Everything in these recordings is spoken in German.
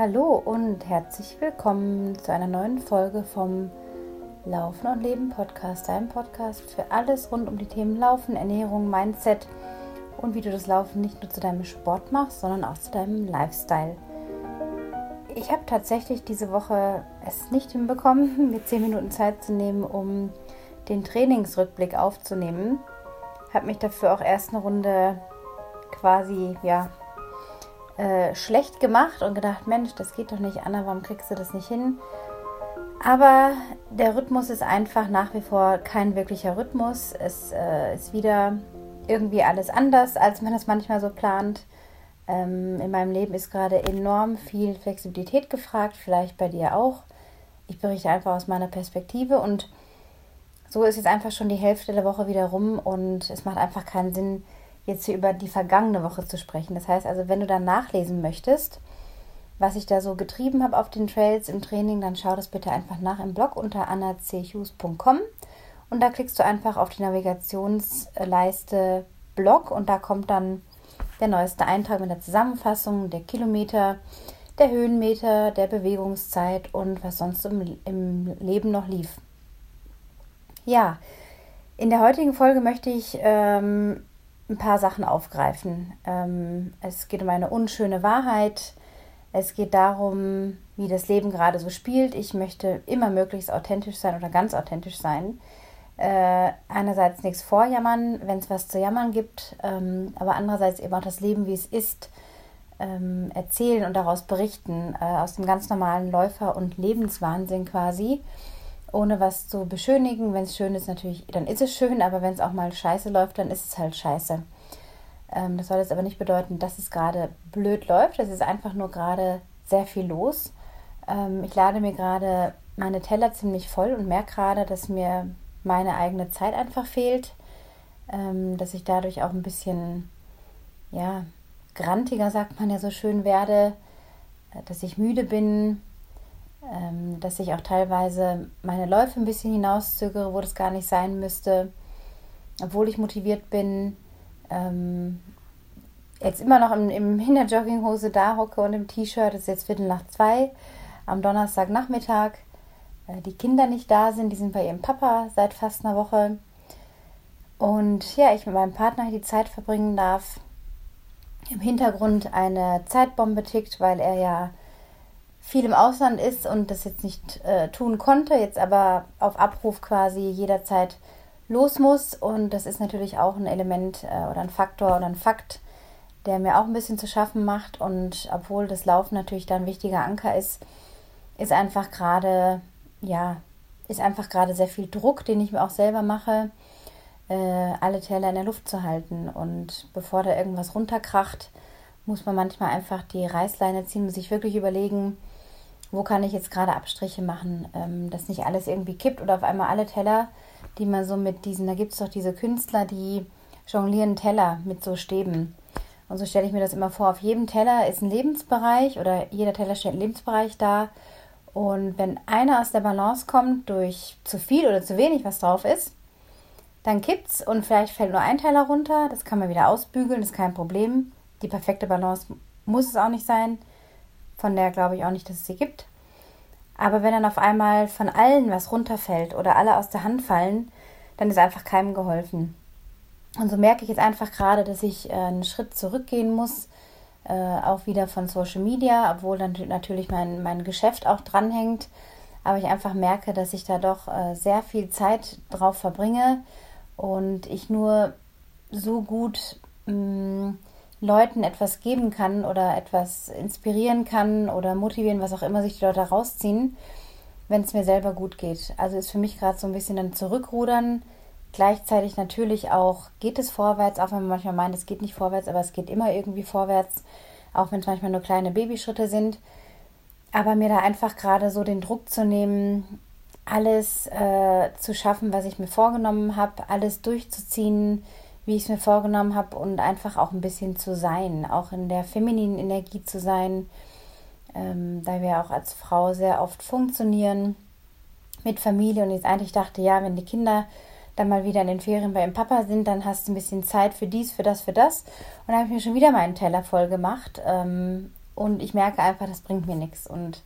Hallo und herzlich willkommen zu einer neuen Folge vom Laufen und Leben Podcast, deinem Podcast für alles rund um die Themen Laufen, Ernährung, Mindset und wie du das Laufen nicht nur zu deinem Sport machst, sondern auch zu deinem Lifestyle. Ich habe tatsächlich diese Woche es nicht hinbekommen, mir 10 Minuten Zeit zu nehmen, um den Trainingsrückblick aufzunehmen. Habe mich dafür auch erst eine Runde quasi ja äh, schlecht gemacht und gedacht, Mensch, das geht doch nicht, Anna, warum kriegst du das nicht hin? Aber der Rhythmus ist einfach nach wie vor kein wirklicher Rhythmus. Es äh, ist wieder irgendwie alles anders, als man das manchmal so plant. Ähm, in meinem Leben ist gerade enorm viel Flexibilität gefragt, vielleicht bei dir auch. Ich berichte einfach aus meiner Perspektive und so ist jetzt einfach schon die Hälfte der Woche wieder rum und es macht einfach keinen Sinn, jetzt hier über die vergangene Woche zu sprechen. Das heißt also, wenn du dann nachlesen möchtest, was ich da so getrieben habe auf den Trails im Training, dann schau das bitte einfach nach im Blog unter annachughes.com und da klickst du einfach auf die Navigationsleiste Blog und da kommt dann der neueste Eintrag mit der Zusammenfassung der Kilometer, der Höhenmeter, der Bewegungszeit und was sonst im, im Leben noch lief. Ja, in der heutigen Folge möchte ich ähm, ein paar Sachen aufgreifen. Ähm, es geht um eine unschöne Wahrheit. Es geht darum, wie das Leben gerade so spielt. Ich möchte immer möglichst authentisch sein oder ganz authentisch sein. Äh, einerseits nichts vorjammern, wenn es was zu jammern gibt, ähm, aber andererseits eben auch das Leben, wie es ist, ähm, erzählen und daraus berichten, äh, aus dem ganz normalen Läufer- und Lebenswahnsinn quasi ohne was zu beschönigen. Wenn es schön ist, natürlich, dann ist es schön, aber wenn es auch mal scheiße läuft, dann ist es halt scheiße. Ähm, das soll jetzt aber nicht bedeuten, dass es gerade blöd läuft. Es ist einfach nur gerade sehr viel los. Ähm, ich lade mir gerade meine Teller ziemlich voll und merke gerade, dass mir meine eigene Zeit einfach fehlt. Ähm, dass ich dadurch auch ein bisschen, ja, grantiger, sagt man ja so schön, werde. Äh, dass ich müde bin, ähm, dass ich auch teilweise meine Läufe ein bisschen hinauszögere, wo das gar nicht sein müsste, obwohl ich motiviert bin. Ähm, jetzt immer noch im, im, in der Jogginghose da hocke und im T-Shirt, es ist jetzt Viertel nach zwei am Donnerstagnachmittag. Äh, die Kinder nicht da sind, die sind bei ihrem Papa seit fast einer Woche. Und ja, ich mit meinem Partner die Zeit verbringen darf. Im Hintergrund eine Zeitbombe tickt, weil er ja viel im Ausland ist und das jetzt nicht äh, tun konnte, jetzt aber auf Abruf quasi jederzeit los muss. Und das ist natürlich auch ein Element äh, oder ein Faktor oder ein Fakt, der mir auch ein bisschen zu schaffen macht. Und obwohl das Laufen natürlich da ein wichtiger Anker ist, ist einfach gerade, ja, ist einfach gerade sehr viel Druck, den ich mir auch selber mache, äh, alle Teller in der Luft zu halten. Und bevor da irgendwas runterkracht, muss man manchmal einfach die Reißleine ziehen und sich wirklich überlegen, wo kann ich jetzt gerade Abstriche machen, ähm, dass nicht alles irgendwie kippt oder auf einmal alle Teller, die man so mit diesen, da gibt es doch diese Künstler, die jonglieren Teller mit so Stäben. Und so stelle ich mir das immer vor. Auf jedem Teller ist ein Lebensbereich oder jeder Teller stellt einen Lebensbereich dar. Und wenn einer aus der Balance kommt durch zu viel oder zu wenig, was drauf ist, dann kippt's und vielleicht fällt nur ein Teller runter. Das kann man wieder ausbügeln, ist kein Problem. Die perfekte Balance muss es auch nicht sein. Von der glaube ich auch nicht, dass es sie gibt. Aber wenn dann auf einmal von allen was runterfällt oder alle aus der Hand fallen, dann ist einfach keinem geholfen. Und so merke ich jetzt einfach gerade, dass ich äh, einen Schritt zurückgehen muss, äh, auch wieder von Social Media, obwohl dann natürlich mein, mein Geschäft auch dranhängt. Aber ich einfach merke, dass ich da doch äh, sehr viel Zeit drauf verbringe und ich nur so gut mh, mm, Leuten etwas geben kann oder etwas inspirieren kann oder motivieren, was auch immer sich die Leute rausziehen, wenn es mir selber gut geht. Also ist für mich gerade so ein bisschen dann zurückrudern. Gleichzeitig natürlich auch geht es vorwärts, auch wenn man manchmal meint, es geht nicht vorwärts, aber es geht immer irgendwie vorwärts, auch wenn es manchmal nur kleine Babyschritte sind. Aber mir da einfach gerade so den Druck zu nehmen, alles äh, zu schaffen, was ich mir vorgenommen habe, alles durchzuziehen, wie ich es mir vorgenommen habe und einfach auch ein bisschen zu sein, auch in der femininen Energie zu sein, ähm, da wir auch als Frau sehr oft funktionieren mit Familie und jetzt eigentlich dachte, ja, wenn die Kinder dann mal wieder in den Ferien bei ihrem Papa sind, dann hast du ein bisschen Zeit für dies, für das, für das. Und dann habe ich mir schon wieder meinen Teller voll gemacht. Ähm, und ich merke einfach, das bringt mir nichts. Und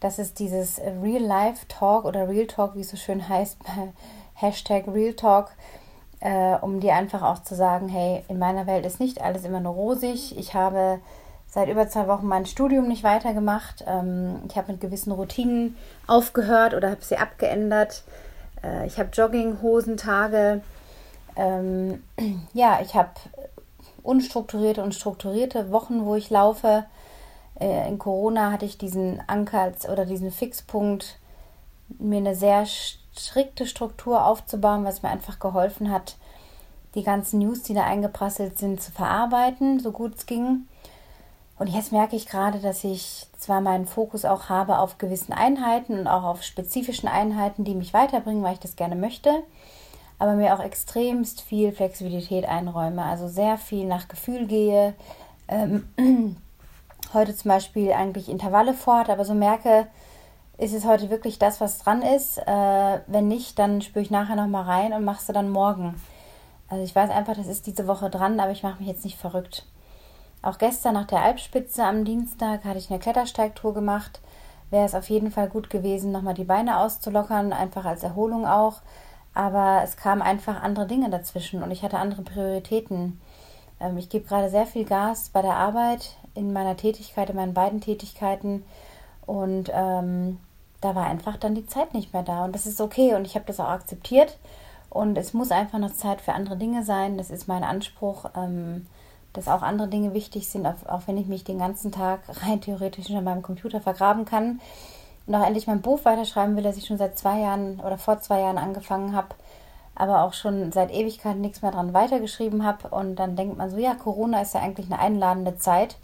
das ist dieses Real-Life-Talk oder Real Talk, wie es so schön heißt, Hashtag Real Talk, äh, um dir einfach auch zu sagen, hey, in meiner Welt ist nicht alles immer nur rosig. Ich habe seit über zwei Wochen mein Studium nicht weitergemacht. Ähm, ich habe mit gewissen Routinen aufgehört oder habe sie abgeändert. Äh, ich habe Jogginghosentage. Ähm, ja, ich habe unstrukturierte und strukturierte Wochen, wo ich laufe. Äh, in Corona hatte ich diesen Anker oder diesen Fixpunkt, mir eine sehr strikte Struktur aufzubauen, was mir einfach geholfen hat, die ganzen News, die da eingeprasselt sind, zu verarbeiten, so gut es ging. Und jetzt merke ich gerade, dass ich zwar meinen Fokus auch habe auf gewissen Einheiten und auch auf spezifischen Einheiten, die mich weiterbringen, weil ich das gerne möchte, aber mir auch extremst viel Flexibilität einräume, also sehr viel nach Gefühl gehe. Ähm, heute zum Beispiel eigentlich Intervalle fort, aber so merke, ist es heute wirklich das, was dran ist. Äh, wenn nicht, dann spüre ich nachher nochmal rein und machst du dann morgen. Also ich weiß einfach, das ist diese Woche dran, aber ich mache mich jetzt nicht verrückt. Auch gestern nach der Alpspitze am Dienstag hatte ich eine Klettersteigtour gemacht. Wäre es auf jeden Fall gut gewesen, nochmal die Beine auszulockern, einfach als Erholung auch. Aber es kamen einfach andere Dinge dazwischen und ich hatte andere Prioritäten. Ähm, ich gebe gerade sehr viel Gas bei der Arbeit, in meiner Tätigkeit, in meinen beiden Tätigkeiten. Und ähm, da war einfach dann die Zeit nicht mehr da. Und das ist okay und ich habe das auch akzeptiert. Und es muss einfach noch Zeit für andere Dinge sein. Das ist mein Anspruch, ähm, dass auch andere Dinge wichtig sind, auch, auch wenn ich mich den ganzen Tag rein theoretisch in meinem Computer vergraben kann. Und auch endlich mein Buch weiterschreiben will, das ich schon seit zwei Jahren oder vor zwei Jahren angefangen habe, aber auch schon seit Ewigkeiten nichts mehr dran weitergeschrieben habe. Und dann denkt man so, ja, Corona ist ja eigentlich eine einladende Zeit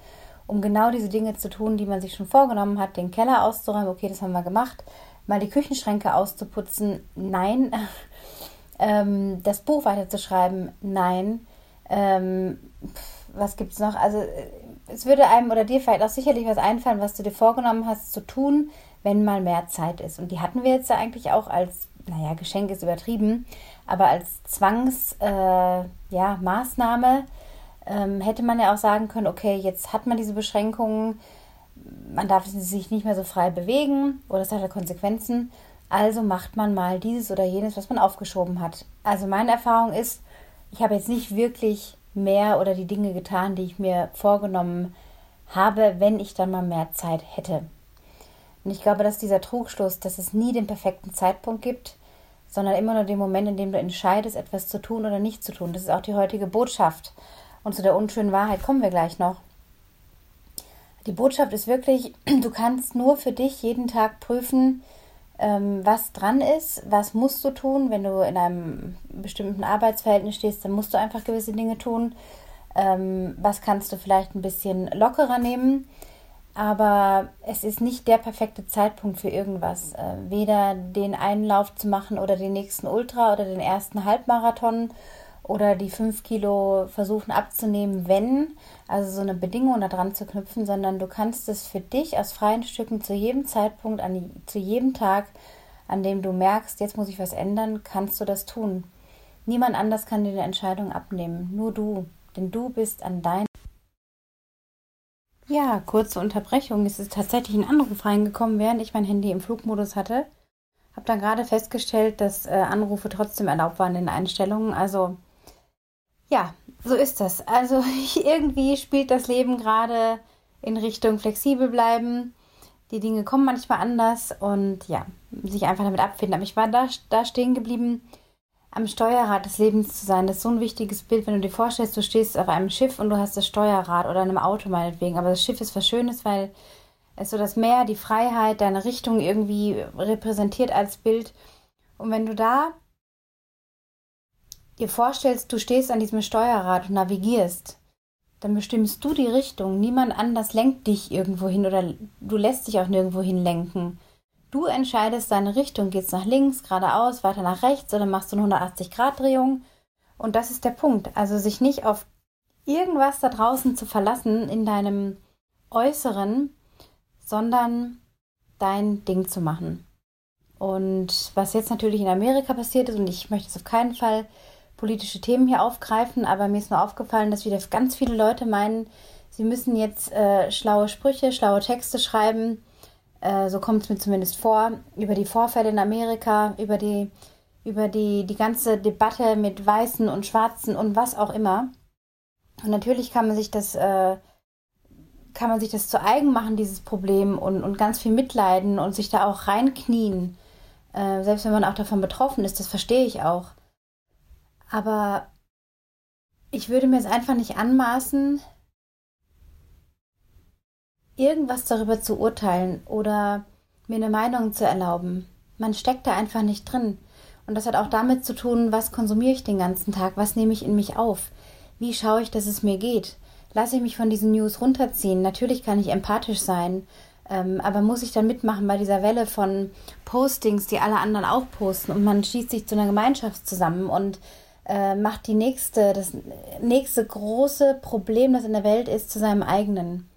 um genau diese Dinge zu tun, die man sich schon vorgenommen hat, den Keller auszuräumen, okay, das haben wir gemacht, mal die Küchenschränke auszuputzen, nein, ähm, das Buch weiterzuschreiben, nein, ähm, was es noch? Also es würde einem oder dir vielleicht auch sicherlich was einfallen, was du dir vorgenommen hast zu tun, wenn mal mehr Zeit ist. Und die hatten wir jetzt ja eigentlich auch als, naja, Geschenk ist übertrieben, aber als Zwangsmaßnahme äh, ja, ähm, hätte man ja auch sagen können, okay, jetzt hat man diese Beschränkungen, man darf sich nicht mehr so frei bewegen oder es hat Konsequenzen. Also macht man mal dieses oder jenes, was man aufgeschoben hat. Also meine Erfahrung ist, ich habe jetzt nicht wirklich mehr oder die Dinge getan, die ich mir vorgenommen habe, wenn ich dann mal mehr Zeit hätte. Und ich glaube, dass dieser Trugschluss, dass es nie den perfekten Zeitpunkt gibt, sondern immer nur den Moment, in dem du entscheidest, etwas zu tun oder nicht zu tun. Das ist auch die heutige Botschaft. Und zu der unschönen Wahrheit kommen wir gleich noch. Die Botschaft ist wirklich, du kannst nur für dich jeden Tag prüfen, ähm, was dran ist, was musst du tun. Wenn du in einem bestimmten Arbeitsverhältnis stehst, dann musst du einfach gewisse Dinge tun. Ähm, was kannst du vielleicht ein bisschen lockerer nehmen. Aber es ist nicht der perfekte Zeitpunkt für irgendwas. Äh, weder den einen Lauf zu machen oder den nächsten Ultra oder den ersten Halbmarathon oder die fünf Kilo versuchen abzunehmen, wenn, also so eine Bedingung daran zu knüpfen, sondern du kannst es für dich aus freien Stücken zu jedem Zeitpunkt, an, zu jedem Tag, an dem du merkst, jetzt muss ich was ändern, kannst du das tun. Niemand anders kann dir die Entscheidung abnehmen, nur du, denn du bist an dein. Ja, kurze Unterbrechung. Es ist tatsächlich ein Anruf reingekommen, während ich mein Handy im Flugmodus hatte. Habe dann gerade festgestellt, dass äh, Anrufe trotzdem erlaubt waren in den Einstellungen. Also ja, so ist das. Also irgendwie spielt das Leben gerade in Richtung flexibel bleiben. Die Dinge kommen manchmal anders und ja, sich einfach damit abfinden. Aber ich war da, da stehen geblieben, am Steuerrad des Lebens zu sein. Das ist so ein wichtiges Bild, wenn du dir vorstellst, du stehst auf einem Schiff und du hast das Steuerrad oder einem Auto meinetwegen. Aber das Schiff ist was Schönes, weil es so das Meer, die Freiheit, deine Richtung irgendwie repräsentiert als Bild. Und wenn du da dir vorstellst, du stehst an diesem Steuerrad und navigierst, dann bestimmst du die Richtung. Niemand anders lenkt dich irgendwo hin oder du lässt dich auch nirgendwo hin lenken. Du entscheidest deine Richtung. Geht's nach links, geradeaus, weiter nach rechts oder machst du eine 180-Grad-Drehung? Und das ist der Punkt. Also sich nicht auf irgendwas da draußen zu verlassen in deinem Äußeren, sondern dein Ding zu machen. Und was jetzt natürlich in Amerika passiert ist, und ich möchte es auf keinen Fall politische Themen hier aufgreifen, aber mir ist nur aufgefallen, dass wieder ganz viele Leute meinen, sie müssen jetzt äh, schlaue Sprüche, schlaue Texte schreiben, äh, so kommt es mir zumindest vor, über die Vorfälle in Amerika, über die, über die, die ganze Debatte mit Weißen und Schwarzen und was auch immer. Und natürlich kann man sich das, äh, kann man sich das zu eigen machen, dieses Problem, und, und ganz viel mitleiden und sich da auch reinknien. Äh, selbst wenn man auch davon betroffen ist, das verstehe ich auch. Aber ich würde mir es einfach nicht anmaßen, irgendwas darüber zu urteilen oder mir eine Meinung zu erlauben. Man steckt da einfach nicht drin. Und das hat auch damit zu tun, was konsumiere ich den ganzen Tag, was nehme ich in mich auf, wie schaue ich, dass es mir geht. Lasse ich mich von diesen News runterziehen. Natürlich kann ich empathisch sein, ähm, aber muss ich dann mitmachen bei dieser Welle von Postings, die alle anderen auch posten und man schießt sich zu einer Gemeinschaft zusammen und äh, macht die nächste, das nächste große Problem, das in der Welt ist, zu seinem eigenen.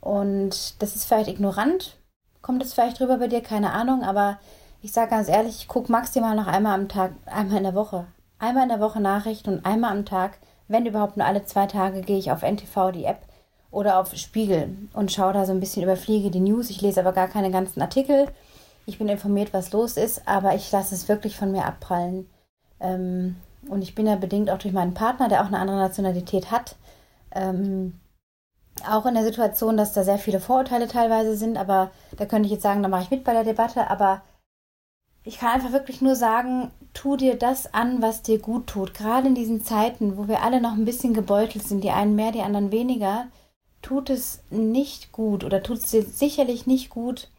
Und das ist vielleicht ignorant, kommt es vielleicht drüber bei dir, keine Ahnung, aber ich sage ganz ehrlich, ich gucke maximal noch einmal am Tag, einmal in der Woche. Einmal in der Woche Nachrichten und einmal am Tag, wenn überhaupt nur alle zwei Tage, gehe ich auf NTV, die App, oder auf Spiegel und schaue da so ein bisschen überfliege die News. Ich lese aber gar keine ganzen Artikel. Ich bin informiert, was los ist, aber ich lasse es wirklich von mir abprallen. Ähm, und ich bin ja bedingt auch durch meinen Partner, der auch eine andere Nationalität hat, ähm, auch in der Situation, dass da sehr viele Vorurteile teilweise sind, aber da könnte ich jetzt sagen, da mache ich mit bei der Debatte, aber ich kann einfach wirklich nur sagen, tu dir das an, was dir gut tut. Gerade in diesen Zeiten, wo wir alle noch ein bisschen gebeutelt sind, die einen mehr, die anderen weniger, tut es nicht gut oder tut es dir sicherlich nicht gut,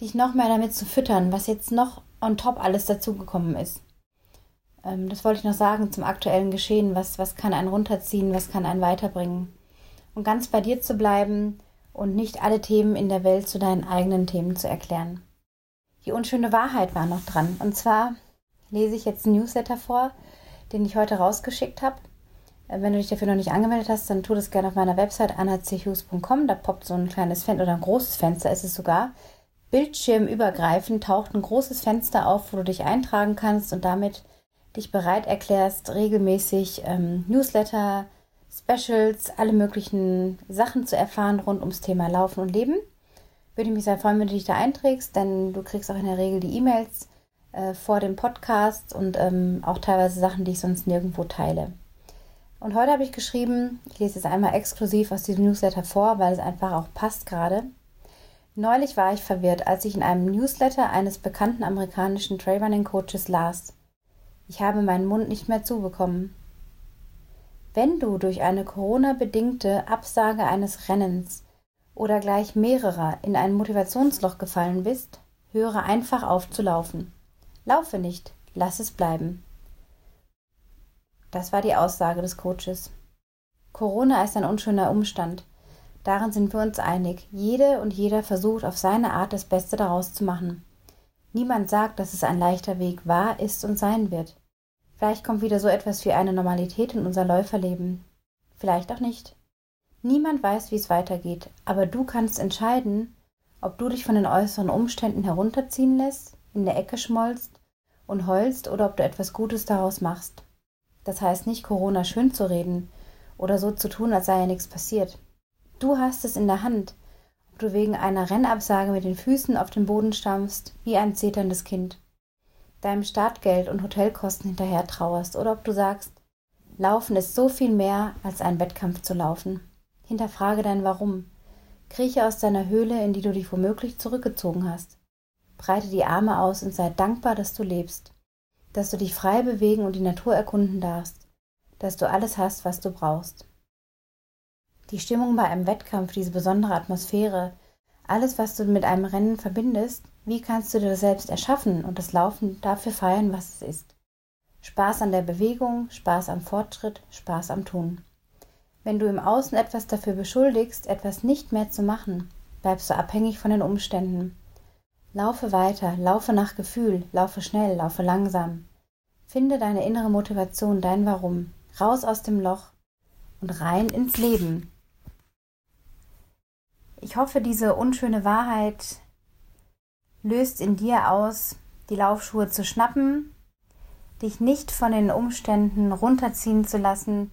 dich noch mehr damit zu füttern, was jetzt noch on top alles dazugekommen ist. Ähm, das wollte ich noch sagen zum aktuellen Geschehen. Was, was kann einen runterziehen, was kann einen weiterbringen? Und ganz bei dir zu bleiben und nicht alle Themen in der Welt zu deinen eigenen Themen zu erklären. Die unschöne Wahrheit war noch dran. Und zwar lese ich jetzt einen Newsletter vor, den ich heute rausgeschickt habe. Äh, wenn du dich dafür noch nicht angemeldet hast, dann tu das gerne auf meiner Website anachus.com. Da poppt so ein kleines Fenster oder ein großes Fenster ist es sogar. Bildschirmübergreifend taucht ein großes Fenster auf, wo du dich eintragen kannst und damit dich bereit erklärst, regelmäßig ähm, Newsletter, Specials, alle möglichen Sachen zu erfahren rund ums Thema Laufen und Leben. Würde ich mich sehr freuen, wenn du dich da einträgst, denn du kriegst auch in der Regel die E-Mails äh, vor dem Podcast und ähm, auch teilweise Sachen, die ich sonst nirgendwo teile. Und heute habe ich geschrieben, ich lese es einmal exklusiv aus diesem Newsletter vor, weil es einfach auch passt gerade. Neulich war ich verwirrt, als ich in einem Newsletter eines bekannten amerikanischen Trailrunning Coaches las. Ich habe meinen Mund nicht mehr zubekommen. Wenn du durch eine Corona-bedingte Absage eines Rennens oder gleich mehrerer in ein Motivationsloch gefallen bist, höre einfach auf zu laufen. Laufe nicht, lass es bleiben. Das war die Aussage des Coaches. Corona ist ein unschöner Umstand. Darin sind wir uns einig. Jede und jeder versucht auf seine Art das Beste daraus zu machen. Niemand sagt, dass es ein leichter Weg war, ist und sein wird. Vielleicht kommt wieder so etwas wie eine Normalität in unser Läuferleben. Vielleicht auch nicht. Niemand weiß, wie es weitergeht, aber du kannst entscheiden, ob du dich von den äußeren Umständen herunterziehen lässt, in der Ecke schmollst und heulst oder ob du etwas Gutes daraus machst. Das heißt nicht, Corona schön zu reden oder so zu tun, als sei ja nichts passiert. Du hast es in der Hand, du wegen einer Rennabsage mit den Füßen auf den Boden stampfst, wie ein zeterndes Kind, deinem Startgeld und Hotelkosten hinterher trauerst oder ob du sagst, Laufen ist so viel mehr, als einen Wettkampf zu laufen. Hinterfrage dein Warum. Krieche aus deiner Höhle, in die du dich womöglich zurückgezogen hast. Breite die Arme aus und sei dankbar, dass du lebst, dass du dich frei bewegen und die Natur erkunden darfst, dass du alles hast, was du brauchst. Die Stimmung bei einem Wettkampf, diese besondere Atmosphäre, alles, was du mit einem Rennen verbindest, wie kannst du das selbst erschaffen und das Laufen dafür feiern, was es ist? Spaß an der Bewegung, Spaß am Fortschritt, Spaß am Tun. Wenn du im Außen etwas dafür beschuldigst, etwas nicht mehr zu machen, bleibst du abhängig von den Umständen. Laufe weiter, laufe nach Gefühl, laufe schnell, laufe langsam. Finde deine innere Motivation, dein Warum, raus aus dem Loch und rein ins Leben. Ich hoffe, diese unschöne Wahrheit löst in dir aus, die Laufschuhe zu schnappen, dich nicht von den Umständen runterziehen zu lassen,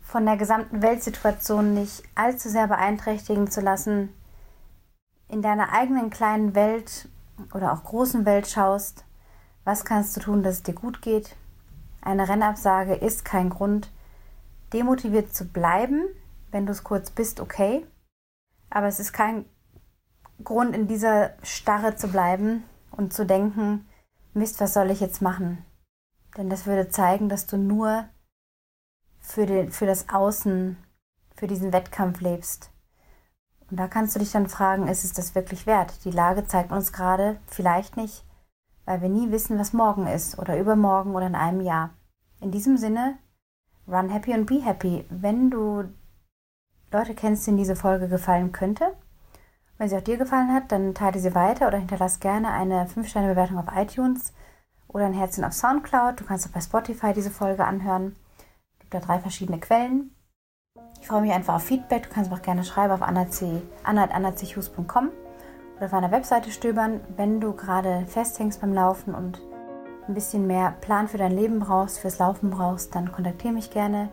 von der gesamten Weltsituation nicht allzu sehr beeinträchtigen zu lassen, in deiner eigenen kleinen Welt oder auch großen Welt schaust, was kannst du tun, dass es dir gut geht. Eine Rennabsage ist kein Grund, demotiviert zu bleiben, wenn du es kurz bist, okay. Aber es ist kein Grund, in dieser Starre zu bleiben und zu denken, Mist, was soll ich jetzt machen? Denn das würde zeigen, dass du nur für, den, für das Außen, für diesen Wettkampf lebst. Und da kannst du dich dann fragen, ist es das wirklich wert? Die Lage zeigt uns gerade vielleicht nicht, weil wir nie wissen, was morgen ist oder übermorgen oder in einem Jahr. In diesem Sinne, run happy und be happy. Wenn du Leute kennst, denen diese Folge gefallen könnte, wenn sie auch dir gefallen hat, dann teile sie weiter oder hinterlass gerne eine 5-Sterne-Bewertung auf iTunes oder ein Herzchen auf Soundcloud. Du kannst auch bei Spotify diese Folge anhören. Es gibt da drei verschiedene Quellen. Ich freue mich einfach auf Feedback. Du kannst auch gerne schreiben auf anna.annazichus.com oder auf meiner Webseite stöbern. Wenn du gerade festhängst beim Laufen und ein bisschen mehr Plan für dein Leben brauchst, fürs Laufen brauchst, dann kontaktiere mich gerne.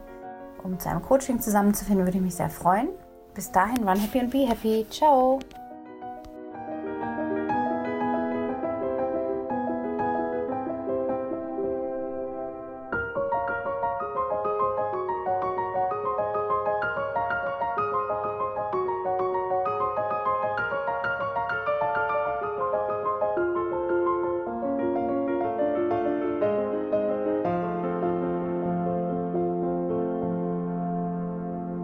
Um zu einem Coaching zusammenzufinden, würde ich mich sehr freuen. Bis dahin, run happy and be happy. Ciao!